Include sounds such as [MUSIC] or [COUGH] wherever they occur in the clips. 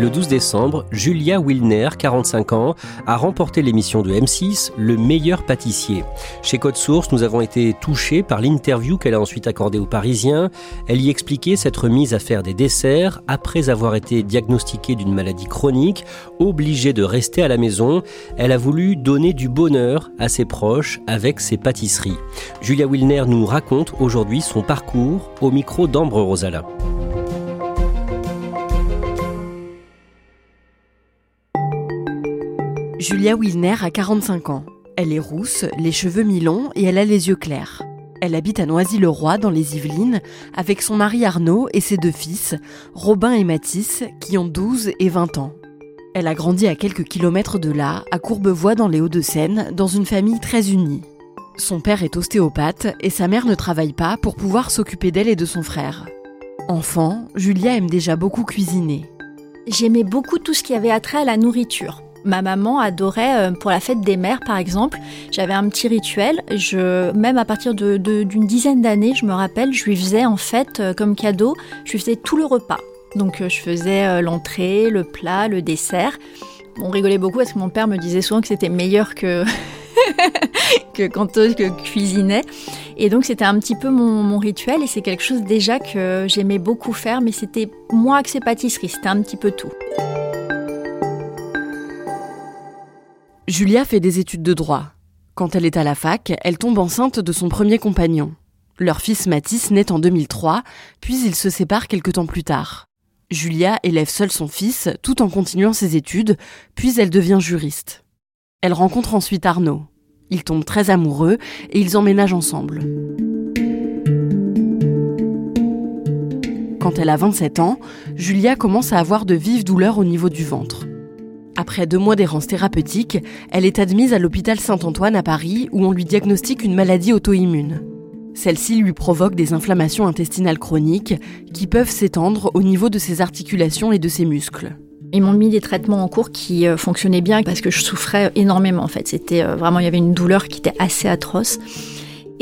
Le 12 décembre, Julia Wilner, 45 ans, a remporté l'émission de M6 Le meilleur pâtissier. Chez Code Source, nous avons été touchés par l'interview qu'elle a ensuite accordée aux Parisiens. Elle y expliquait s'être mise à faire des desserts après avoir été diagnostiquée d'une maladie chronique, obligée de rester à la maison. Elle a voulu donner du bonheur à ses proches avec ses pâtisseries. Julia Wilner nous raconte aujourd'hui son parcours au micro d'Ambre Rosala. Julia Wilner a 45 ans. Elle est rousse, les cheveux mi-longs et elle a les yeux clairs. Elle habite à Noisy-le-Roi dans les Yvelines avec son mari Arnaud et ses deux fils, Robin et Mathis, qui ont 12 et 20 ans. Elle a grandi à quelques kilomètres de là, à Courbevoie dans les Hauts-de-Seine, dans une famille très unie. Son père est ostéopathe et sa mère ne travaille pas pour pouvoir s'occuper d'elle et de son frère. Enfant, Julia aime déjà beaucoup cuisiner. J'aimais beaucoup tout ce qui avait attrait à la nourriture. Ma maman adorait, euh, pour la fête des mères par exemple, j'avais un petit rituel. Je, même à partir d'une dizaine d'années, je me rappelle, je lui faisais en fait euh, comme cadeau, je lui faisais tout le repas. Donc euh, je faisais l'entrée, le plat, le dessert. On rigolait beaucoup parce que mon père me disait souvent que c'était meilleur que [LAUGHS] que quand que cuisinait. Et donc c'était un petit peu mon, rituel et c'est quelque chose déjà que j'aimais beaucoup faire, mais c'était moins que ces pâtisseries, c'était un petit peu tout. Julia fait des études de droit. Quand elle est à la fac, elle tombe enceinte de son premier compagnon. Leur fils Mathis naît en 2003, puis ils se séparent quelque temps plus tard. Julia élève seule son fils tout en continuant ses études, puis elle devient juriste. Elle rencontre ensuite Arnaud. Ils tombent très amoureux et ils emménagent ensemble. Quand elle a 27 ans, Julia commence à avoir de vives douleurs au niveau du ventre. Après deux mois d'errance thérapeutique, elle est admise à l'hôpital Saint-Antoine à Paris où on lui diagnostique une maladie auto-immune. Celle-ci lui provoque des inflammations intestinales chroniques qui peuvent s'étendre au niveau de ses articulations et de ses muscles. Ils m'ont mis des traitements en cours qui euh, fonctionnaient bien parce que je souffrais énormément en fait. C'était euh, vraiment, il y avait une douleur qui était assez atroce.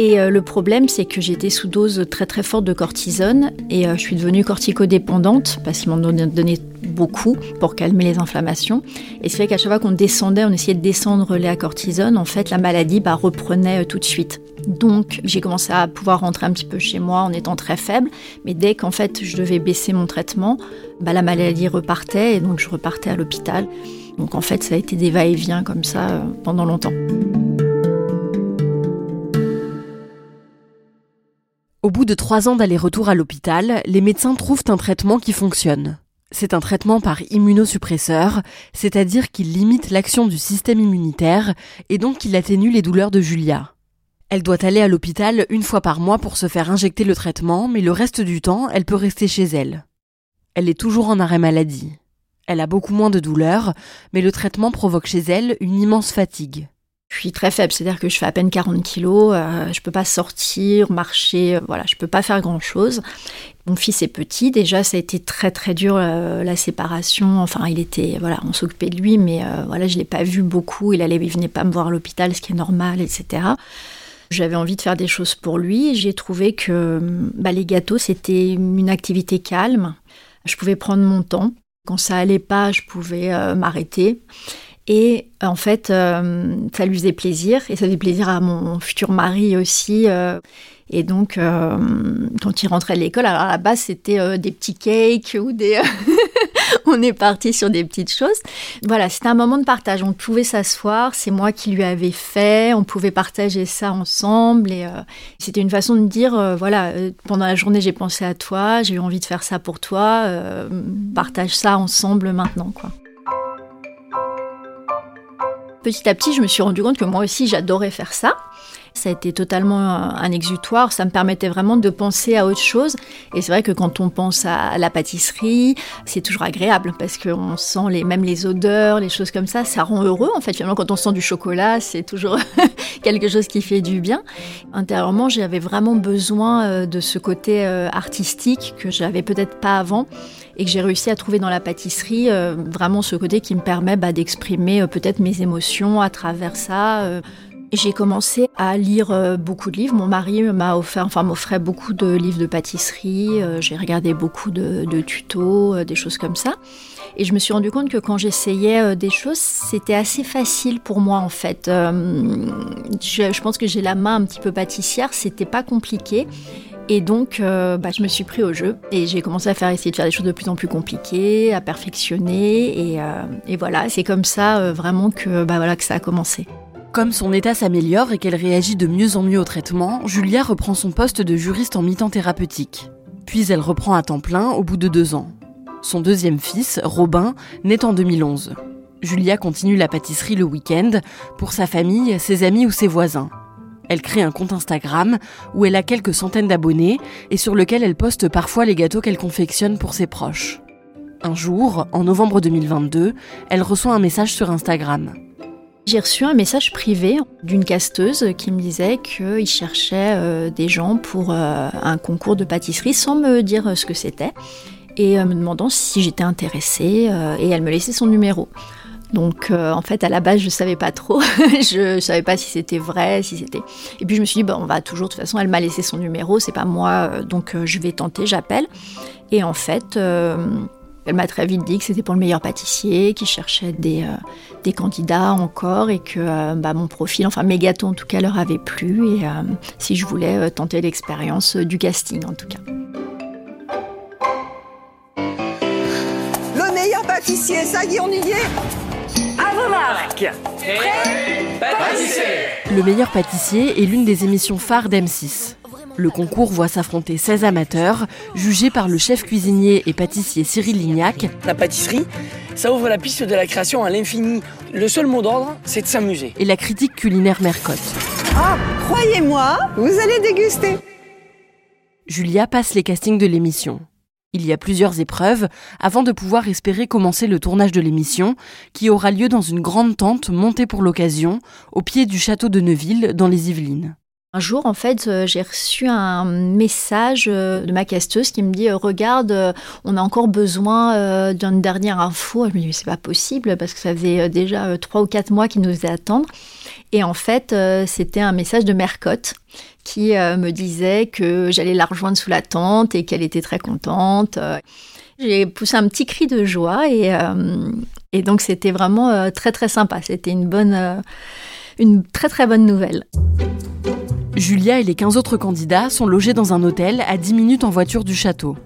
Et euh, le problème, c'est que j'étais sous dose très très forte de cortisone et euh, je suis devenue corticodépendante parce qu'ils m'en donné beaucoup pour calmer les inflammations. Et c'est vrai qu'à chaque fois qu'on descendait, on essayait de descendre à cortisone, en fait, la maladie bah, reprenait euh, tout de suite. Donc j'ai commencé à pouvoir rentrer un petit peu chez moi en étant très faible, mais dès qu'en fait je devais baisser mon traitement, bah, la maladie repartait et donc je repartais à l'hôpital. Donc en fait ça a été des va-et-vient comme ça pendant longtemps. Au bout de trois ans d'aller-retour à l'hôpital, les médecins trouvent un traitement qui fonctionne. C'est un traitement par immunosuppresseur, c'est-à-dire qu'il limite l'action du système immunitaire et donc qu'il atténue les douleurs de Julia. Elle doit aller à l'hôpital une fois par mois pour se faire injecter le traitement, mais le reste du temps, elle peut rester chez elle. Elle est toujours en arrêt maladie. Elle a beaucoup moins de douleurs, mais le traitement provoque chez elle une immense fatigue. Je suis très faible, c'est-à-dire que je fais à peine 40 kilos, euh, je peux pas sortir, marcher, euh, voilà, je peux pas faire grand-chose. Mon fils est petit, déjà ça a été très très dur euh, la séparation. Enfin, il était, voilà, on s'occupait de lui, mais euh, voilà, je l'ai pas vu beaucoup. Il allait, il venait pas me voir à l'hôpital, ce qui est normal, etc. J'avais envie de faire des choses pour lui. J'ai trouvé que bah, les gâteaux c'était une activité calme. Je pouvais prendre mon temps. Quand ça allait pas, je pouvais m'arrêter. Et en fait, ça lui faisait plaisir, et ça faisait plaisir à mon futur mari aussi. Et donc, euh, quand il rentrait de l'école, alors à la base, c'était euh, des petits cakes ou des. [LAUGHS] on est parti sur des petites choses. Voilà, c'était un moment de partage. On pouvait s'asseoir, c'est moi qui lui avais fait, on pouvait partager ça ensemble. Et euh, c'était une façon de dire voilà, pendant la journée, j'ai pensé à toi, j'ai eu envie de faire ça pour toi, partage ça ensemble maintenant, quoi. Petit à petit, je me suis rendu compte que moi aussi, j'adorais faire ça. Ça a été totalement un exutoire. Ça me permettait vraiment de penser à autre chose. Et c'est vrai que quand on pense à la pâtisserie, c'est toujours agréable parce qu'on sent les, même les odeurs, les choses comme ça. Ça rend heureux en fait. Finalement, quand on sent du chocolat, c'est toujours [LAUGHS] quelque chose qui fait du bien. Intérieurement, j'avais vraiment besoin euh, de ce côté euh, artistique que j'avais peut-être pas avant et que j'ai réussi à trouver dans la pâtisserie euh, vraiment ce côté qui me permet bah, d'exprimer peut-être mes émotions à travers ça. J'ai commencé à lire euh, beaucoup de livres. Mon mari m'a offert, enfin m'offrait beaucoup de livres de pâtisserie. Euh, j'ai regardé beaucoup de, tutos, euh, des choses comme ça. Et je me suis rendu compte que quand j'essayais des choses, c'était assez facile pour moi en fait. Je, pense que j'ai la main un petit peu pâtissière, c'était pas compliqué. Et donc, bah, je me suis pris au jeu et j'ai commencé à faire essayer de faire des choses de plus en plus compliquées, à perfectionner. Et, et voilà, c'est comme ça vraiment que, bah, que ça a commencé. Comme son état s'améliore et qu'elle réagit de mieux en mieux au traitement, Julia reprend son poste de juriste en mi-temps thérapeutique. Puis elle reprend à temps plein au bout de deux ans. Son deuxième fils, Robin, naît en 2011. Julia continue la pâtisserie le week-end pour sa famille, ses amis ou ses voisins. Elle crée un compte Instagram où elle a quelques centaines d'abonnés et sur lequel elle poste parfois les gâteaux qu'elle confectionne pour ses proches. Un jour, en novembre 2022, elle reçoit un message sur Instagram. J'ai reçu un message privé d'une casteuse qui me disait qu'il cherchait euh, des gens pour euh, un concours de pâtisserie sans me dire euh, ce que c'était et me demandant si j'étais intéressée et elle me laissait son numéro. Donc en fait à la base je savais pas trop, [LAUGHS] je, ne savais pas si c'était vrai, si c'était. Et puis je me suis dit bah, on va toujours de toute façon elle m'a laissé son numéro, c'est pas moi donc je vais tenter, j'appelle. Et en fait elle m'a très vite dit que c'était pour le meilleur pâtissier, qu'il cherchait des, euh, candidats encore et que euh, bah, mon profil, enfin mes gâteaux en tout cas, leur avaient plu et euh, si je voulais tenter l'expérience du casting en tout cas. Le meilleur pâtissier, ça y est, on y est À vos marques Le meilleur pâtissier est l'une des émissions phares d'M6. Le concours voit s'affronter 16 amateurs, jugés par le chef cuisinier et pâtissier Cyril Lignac. La pâtisserie, ça ouvre la piste de la création à l'infini. Le seul mot d'ordre, c'est de s'amuser. Et la critique culinaire Mercotte. Ah, croyez-moi, vous allez déguster. Julia passe les castings de l'émission. Il y a plusieurs épreuves avant de pouvoir espérer commencer le tournage de l'émission, qui aura lieu dans une grande tente montée pour l'occasion, au pied du château de Neuville, dans les Yvelines. Un jour, en fait, euh, j'ai reçu un message euh, de ma casteuse qui me dit euh, Regarde, on a encore besoin d'une dernière info. Je me dis C'est pas possible parce que ça faisait déjà trois ou quatre mois qu'il nous faisait attendre. Et en fait, c'était un message de Mercotte qui me disait que j'allais la rejoindre sous la tente et qu'elle était très contente. J'ai poussé un petit cri de joie et, et donc c'était vraiment très très sympa. C'était une bonne, une très très bonne nouvelle. Julia et les 15 autres candidats sont logés dans un hôtel à 10 minutes en voiture du château.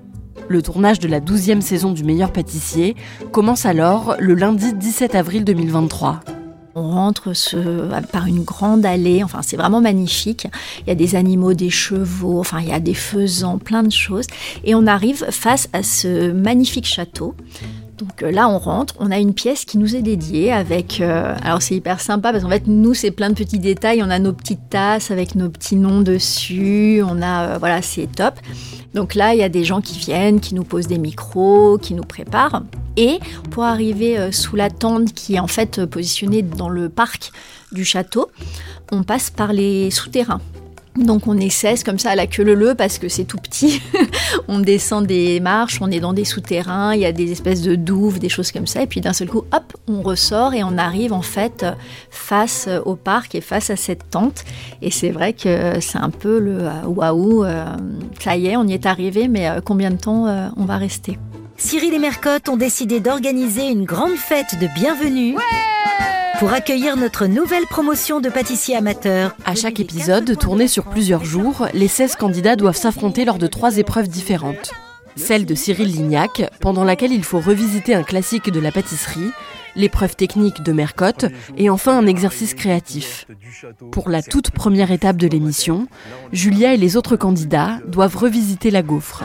Le tournage de la 12e saison du meilleur pâtissier commence alors le lundi 17 avril 2023. On rentre par une grande allée, enfin c'est vraiment magnifique. Il y a des animaux, des chevaux, enfin il y a des faisans, plein de choses. Et on arrive face à ce magnifique château donc euh, là, on rentre, on a une pièce qui nous est dédiée avec. Euh, alors c'est hyper sympa parce qu'en fait, nous, c'est plein de petits détails. On a nos petites tasses avec nos petits noms dessus. On a. Euh, voilà, c'est top. Donc là, il y a des gens qui viennent, qui nous posent des micros, qui nous préparent. Et pour arriver sous la tente qui est en fait positionnée dans le parc du château, on passe par les souterrains. Donc on essaie comme ça à la queue leu parce que c'est tout petit. [LAUGHS] on descend des marches, on est dans des souterrains, il y a des espèces de douves, des choses comme ça. Et puis d'un seul coup, hop, on ressort et on arrive en fait face au parc et face à cette tente. Et c'est vrai que c'est un peu le euh, waouh, euh, ça y est, on y est arrivé, mais euh, combien de temps on va rester? Cyril et Mercotte ont décidé d'organiser une grande fête de bienvenue pour accueillir notre nouvelle promotion de pâtissiers amateurs. À chaque épisode, tourné sur plusieurs jours, les 16 candidats doivent s'affronter lors de trois épreuves différentes. Celle de Cyril Lignac, pendant laquelle il faut revisiter un classique de la pâtisserie, l'épreuve technique de Mercotte et enfin un exercice créatif. Pour la toute première étape de l'émission, Julia et les autres candidats doivent revisiter la gaufre.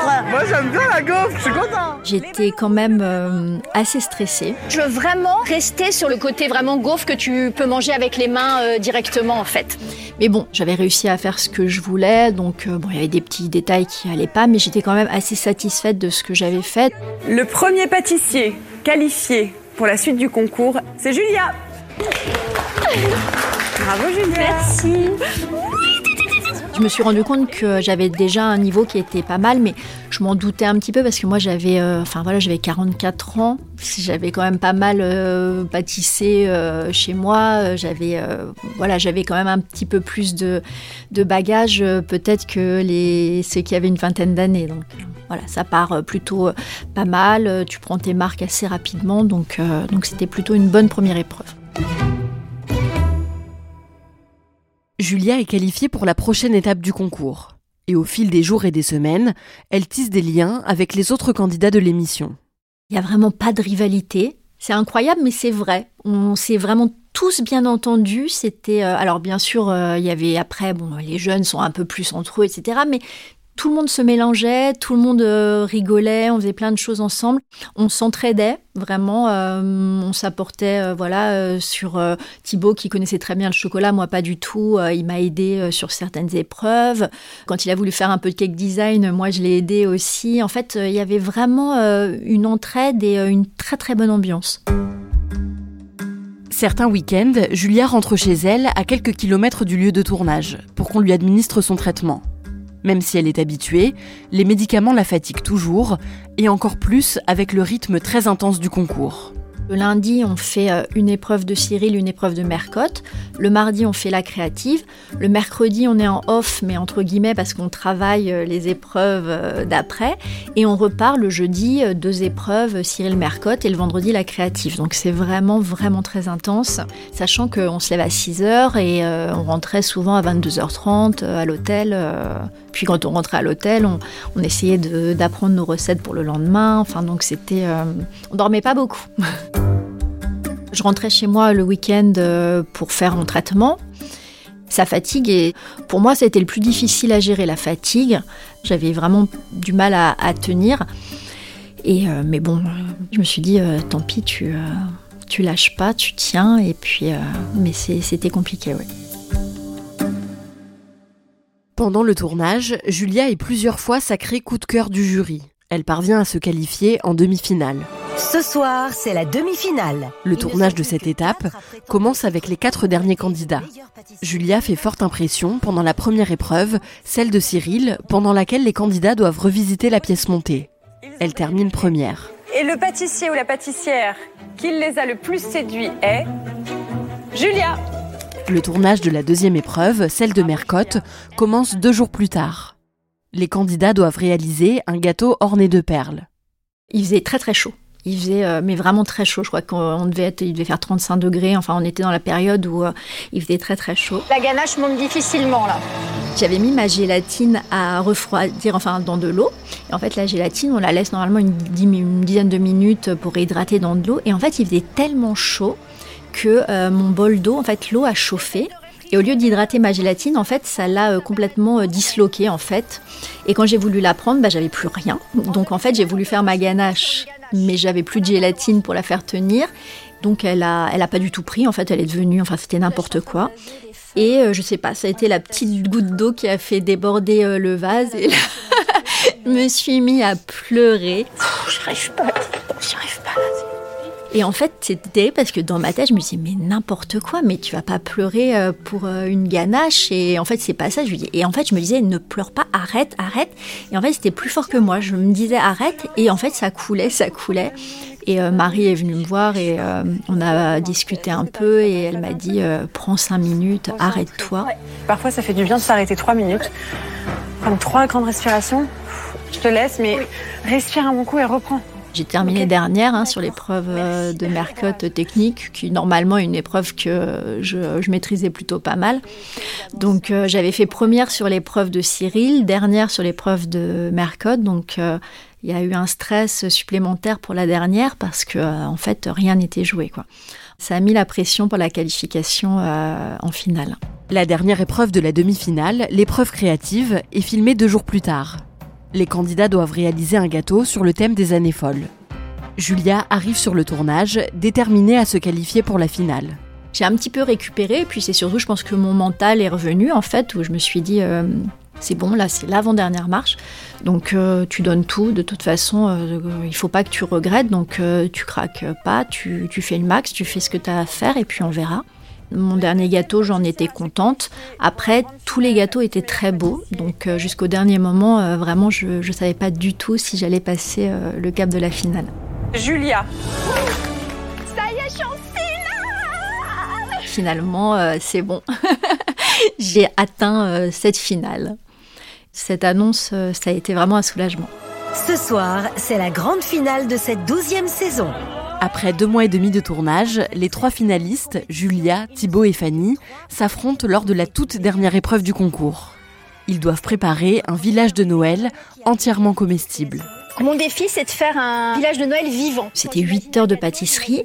Gaufre Moi j'aime bien la gaufre, je suis content J'étais quand même euh, assez stressée. Je veux vraiment rester sur le côté vraiment gaufre que tu peux manger avec les mains euh, directement en fait. Mais bon, j'avais réussi à faire ce que je voulais, donc euh, bon, il y avait des petits détails qui allaient pas, mais j'étais quand même assez satisfaite de ce que j'avais fait. Le premier pâtissier qualifié pour la suite du concours, c'est Julia. Bravo Julia. Merci. Je me suis rendu compte que j'avais déjà un niveau qui était pas mal, mais je m'en doutais un petit peu parce que moi j'avais, euh, enfin voilà, j'avais 44 ans, j'avais quand même pas mal euh, pâtissé euh, chez moi, j'avais, voilà, j'avais quand même un petit peu plus de, bagages peut-être que les ceux qui avaient une vingtaine d'années. Donc voilà, ça part plutôt pas mal. Tu prends tes marques assez rapidement, donc donc c'était plutôt une bonne première épreuve. Julia est qualifiée pour la prochaine étape du concours. Et au fil des jours et des semaines, elle tisse des liens avec les autres candidats de l'émission. Il n'y a vraiment pas de rivalité. C'est incroyable, mais c'est vrai. On s'est vraiment tous bien entendus. C'était euh, alors bien sûr, euh, il y avait après, bon, les jeunes sont un peu plus entre eux, etc. Mais tout le monde se mélangeait, tout le monde euh, rigolait, on faisait plein de choses ensemble, on s'entraidait vraiment, euh, on s'apportait euh, voilà sur Thibaut qui connaissait très bien le chocolat, moi pas du tout, il m'a aidé sur certaines épreuves. Quand il a voulu faire un peu de cake design, moi je l'ai aidé aussi. En fait, il y avait vraiment une entraide et une très très bonne ambiance. Certains week-ends, Julia rentre chez elle à quelques kilomètres du lieu de tournage pour qu'on lui administre son traitement. Même si elle est habituée, les médicaments la fatiguent toujours, et encore plus avec le rythme très intense du concours. Le lundi, on fait euh, une épreuve de Cyril, une épreuve de Mercotte. Le mardi, on fait la créative. Le mercredi, on est en off, mais entre guillemets, parce qu'on travaille euh, les épreuves euh, d'après. Et on repart le jeudi, deux épreuves, Cyril Mercotte, et le vendredi, la créative. Donc c'est vraiment, vraiment très intense, sachant qu'on se lève à 6 h et on rentrait souvent à 22h30 à l'hôtel. Puis quand on rentrait à l'hôtel, on, essayait d'apprendre nos recettes pour le lendemain. Enfin, donc c'était. on dormait pas beaucoup. [LAUGHS] Je rentrais chez moi le week-end euh, pour faire mon traitement. Ça fatigue et pour moi, été le plus difficile à gérer, la fatigue. J'avais vraiment du mal à, tenir. Et, euh, mais bon, je me suis dit, euh, tant pis, tu, tu lâches pas, tu tiens. Et puis, mais c'était compliqué, oui. Pendant le tournage, Julia est plusieurs fois sacrée coup de cœur du jury. Elle parvient à se qualifier en demi-finale. Ce soir, c'est la demi-finale. Le tournage de cette étape commence avec les quatre derniers candidats. Julia fait forte impression pendant la première épreuve, celle de Cyril, pendant laquelle les candidats doivent revisiter la pièce montée. Elle termine première. Et le pâtissier ou la pâtissière qui les a le plus séduits est Julia. Le tournage de la deuxième épreuve, celle de Mercotte, commence deux jours plus tard. Les candidats doivent réaliser un gâteau orné de perles. Il faisait très très chaud. Il faisait, euh, mais vraiment très chaud. Je crois qu'on devait être, il devait faire 35 degrés. Enfin, on était dans la période où euh, il faisait très très chaud. La ganache monte difficilement là. J'avais mis ma gélatine à refroidir, enfin dans de l'eau. Et en fait, la gélatine, on la laisse normalement une, dizaine de minutes pour réhydrater dans de l'eau. Et en fait, il faisait tellement chaud que euh, mon bol d'eau, en fait, l'eau a chauffé. Et au lieu d'hydrater ma gélatine, en fait, ça l'a complètement disloqué en fait. Et quand j'ai voulu la prendre, bah, j'avais plus rien. Donc en fait, j'ai voulu faire ma ganache mais j'avais plus de gélatine pour la faire tenir. Donc elle a, elle a pas du tout pris. En fait, elle est devenue, enfin c'était n'importe quoi. Et euh, je sais pas, ça a été la petite goutte d'eau qui a fait déborder euh, le vase. Et là, [LAUGHS] je me suis mis à pleurer. Oh, pas. Et en fait, c'était parce que dans ma tête, je me disais, mais n'importe quoi, mais tu vas pas pleurer euh, pour euh, une ganache. Et en fait, c'est pas ça. Je dis, et en fait, je me disais, ne pleure pas, arrête, arrête. Et en fait, c'était plus fort que moi. Je me disais, arrête. Et en fait, ça coulait, ça coulait. Et euh, Marie est venue me voir et on a discuté un peu et elle m'a dit, prends cinq minutes, arrête-toi. Parfois, ça fait du bien de s'arrêter trois minutes, prendre trois grandes respirations Je te laisse, mais respire un bon coup et reprends. J'ai terminé dernière hein, sur l'épreuve euh, de Mercotte technique, qui normalement est une épreuve que je, maîtrisais plutôt pas mal. Donc euh, j'avais fait première sur l'épreuve de Cyril, dernière sur l'épreuve de Mercotte. Donc euh, il y a eu un stress supplémentaire pour la dernière parce que en fait rien n'était joué. Quoi. Ça a mis la pression pour la qualification en finale. La dernière épreuve de la demi-finale, l'épreuve créative, est filmée deux jours plus tard. Les candidats doivent réaliser un gâteau sur le thème des années folles. Julia arrive sur le tournage, déterminée à se qualifier pour la finale. J'ai un petit peu récupéré, puis c'est surtout, je pense que mon mental est revenu, en fait, où je me suis dit, euh, c'est bon, là, c'est l'avant-dernière marche, donc euh, tu donnes tout, de toute façon, euh, il faut pas que tu regrettes, donc tu craques pas, tu, tu fais le max, tu fais ce que tu as à faire, et puis on verra. Mon dernier gâteau, j'en étais contente. Après, tous les gâteaux étaient très beaux. Donc euh, jusqu'au dernier moment, euh, vraiment, je ne savais pas du tout si j'allais passer euh, le cap de la finale. Julia. Ça y est, je suis en finale Finalement, c'est bon. [LAUGHS] J'ai atteint cette finale. Cette annonce, ça a été vraiment un soulagement. Ce soir, c'est la grande finale de cette douzième saison. Après deux mois et demi de tournage, les trois finalistes, Julia, Thibaut et Fanny, s'affrontent lors de la toute dernière épreuve du concours. Ils doivent préparer un village de Noël entièrement comestible. Mon défi, c'est de faire un village de Noël vivant. C'était 8 heures de pâtisserie,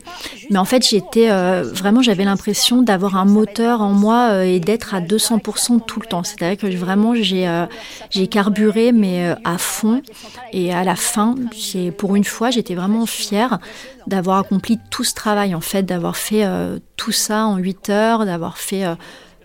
mais en fait, j'étais euh, vraiment, j'avais l'impression d'avoir un moteur en moi euh, et d'être à 200% tout le temps. C'est-à-dire que vraiment, j'ai euh, carburé, mais à fond. Et à la fin, pour une fois, j'étais vraiment fière d'avoir accompli tout ce travail, en fait, d'avoir fait tout ça en 8 heures, d'avoir fait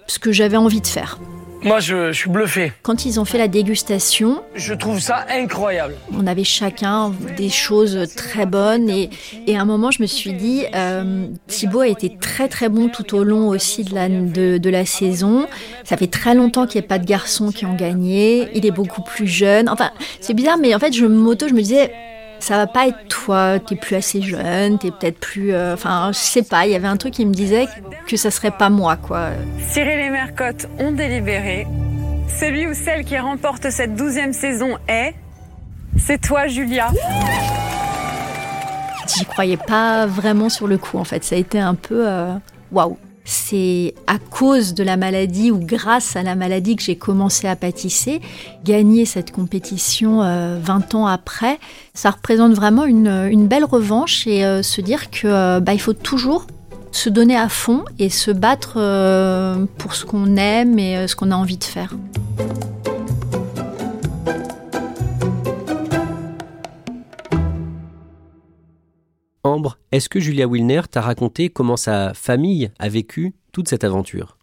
ce que j'avais envie de faire. Moi, je, suis bluffé. Quand ils ont fait la dégustation, je trouve ça incroyable. On avait chacun des choses très bonnes et, et à un moment, je me suis dit, euh, Thibaut a été très très bon tout au long aussi de la, de, de la saison. Ça fait très longtemps qu'il n'y a pas de garçons qui ont gagné. Il est beaucoup plus jeune. Enfin, c'est bizarre, mais en fait, je m'auto, je me disais, ça va pas être toi, t'es plus assez jeune, t'es peut-être plus. Euh, enfin, je sais pas, il y avait un truc qui me disait que ça serait pas moi, quoi. Cyril et Mercotte ont délibéré. Celui ou celle qui remporte cette douzième saison est. C'est toi, Julia. J'y croyais pas vraiment sur le coup, en fait. Ça a été un peu. Euh, waouh! C'est à cause de la maladie ou grâce à la maladie que j'ai commencé à pâtisser. Gagner cette compétition 20 euh, ans après, ça représente vraiment une, belle revanche et euh, se dire que euh, bah, il faut toujours se donner à fond et se battre pour ce qu'on aime et ce qu'on a envie de faire. Est-ce que Julia Wilner t'a raconté comment sa famille a vécu toute cette aventure?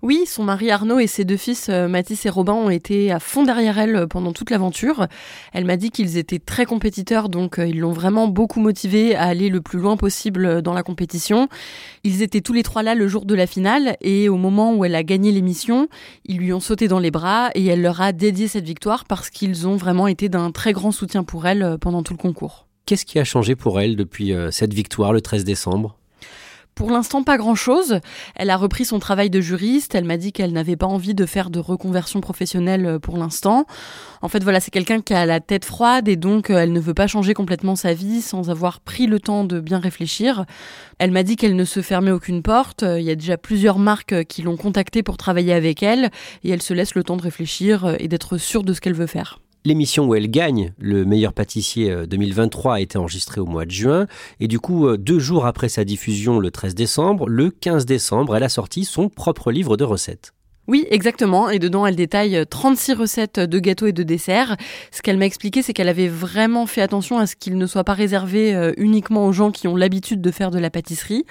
Oui, son mari Arnaud et ses deux fils euh, Mathis et Robin ont été à fond derrière elle euh, pendant toute l'aventure. Elle m'a dit qu'ils étaient très compétiteurs, donc euh, ils l'ont vraiment beaucoup motivé à aller le plus loin possible dans la compétition. Ils étaient tous les trois là le jour de la finale et au moment où elle a gagné l'émission, ils lui ont sauté dans les bras et elle leur a dédié cette victoire parce qu'ils ont vraiment été d'un très grand soutien pour elle pendant tout le concours. Qu'est-ce qui a changé pour elle depuis euh, cette victoire le 13 décembre? Pour l'instant, pas grand-chose. Elle a repris son travail de juriste. Elle m'a dit qu'elle n'avait pas envie de faire de reconversion professionnelle euh, pour l'instant. En fait, voilà, c'est quelqu'un qui a la tête froide et donc euh, elle ne veut pas changer complètement sa vie sans avoir pris le temps de bien réfléchir. Elle m'a dit qu'elle ne se fermait aucune porte. Il y a déjà plusieurs marques qui l'ont contactée pour travailler avec elle et elle se laisse le temps de réfléchir et d'être sûre de ce qu'elle veut faire. L'émission où elle gagne le meilleur pâtissier 2023 euh, a été enregistrée au mois de juin et du coup euh, deux jours après sa diffusion le 13 décembre, le 15 décembre, elle a sorti son propre livre de recettes. Oui, exactement. Et dedans, elle détaille 36 recettes de gâteaux et de desserts. Ce qu'elle m'a expliqué, c'est qu'elle avait vraiment fait attention à ce qu'il ne soit pas réservé euh, uniquement aux gens qui ont l'habitude de faire de la pâtisserie.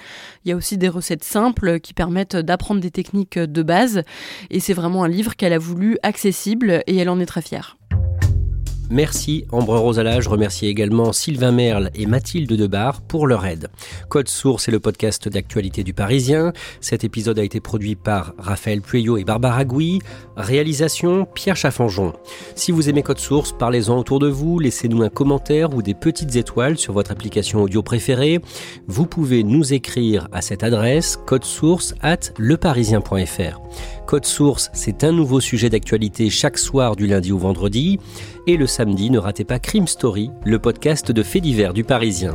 Il y a aussi des recettes simples qui permettent d'apprendre des techniques de base. Et c'est vraiment un livre qu'elle a voulu accessible et elle en est très fière. Merci Ambre Rosala, je remercie également Sylvain Merle et Mathilde Debar pour leur aide. Code Source est le podcast d'actualité du Parisien. Cet épisode a été produit par Raphaël Pueyo et Barbara Gouy. Réalisation Pierre Chaffanjon. Si vous aimez Code Source, parlez-en autour de vous, laissez-nous un commentaire ou des petites étoiles sur votre application audio préférée. Vous pouvez nous écrire à cette adresse code source at leparisien.fr. Code Source, c'est un nouveau sujet d'actualité chaque soir du lundi au vendredi. Et le samedi, ne ratez pas Crime Story, le podcast de faits divers du Parisien.